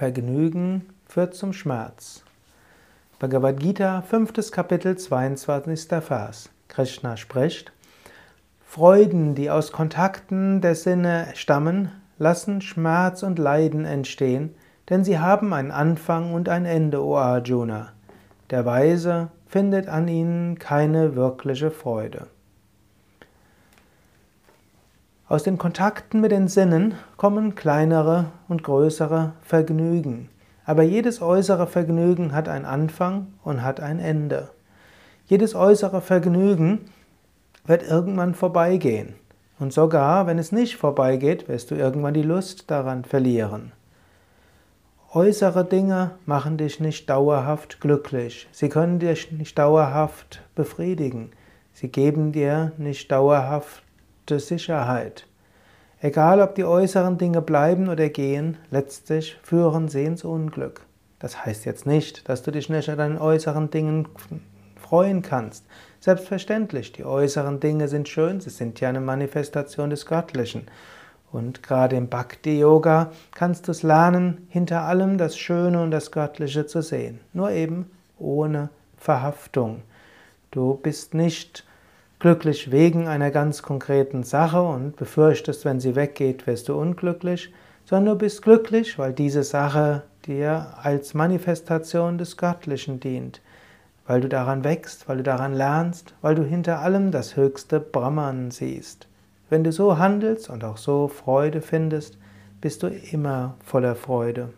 Vergnügen führt zum Schmerz. Bhagavad Gita, 5. Kapitel, 22. Vers. Krishna spricht: Freuden, die aus Kontakten der Sinne stammen, lassen Schmerz und Leiden entstehen, denn sie haben einen Anfang und ein Ende, o Arjuna. Der Weise findet an ihnen keine wirkliche Freude. Aus den Kontakten mit den Sinnen kommen kleinere und größere Vergnügen. Aber jedes äußere Vergnügen hat einen Anfang und hat ein Ende. Jedes äußere Vergnügen wird irgendwann vorbeigehen. Und sogar wenn es nicht vorbeigeht, wirst du irgendwann die Lust daran verlieren. Äußere Dinge machen dich nicht dauerhaft glücklich. Sie können dich nicht dauerhaft befriedigen. Sie geben dir nicht dauerhaft Sicherheit. Egal ob die äußeren Dinge bleiben oder gehen, letztlich führen sie ins Unglück. Das heißt jetzt nicht, dass du dich nicht an deinen äußeren Dingen freuen kannst. Selbstverständlich, die äußeren Dinge sind schön, sie sind ja eine Manifestation des Göttlichen. Und gerade im Bhakti-Yoga kannst du es lernen, hinter allem das Schöne und das Göttliche zu sehen. Nur eben ohne Verhaftung. Du bist nicht glücklich wegen einer ganz konkreten Sache und befürchtest, wenn sie weggeht, wirst du unglücklich, sondern du bist glücklich, weil diese Sache dir als Manifestation des Göttlichen dient, weil du daran wächst, weil du daran lernst, weil du hinter allem das höchste Brahman siehst. Wenn du so handelst und auch so Freude findest, bist du immer voller Freude.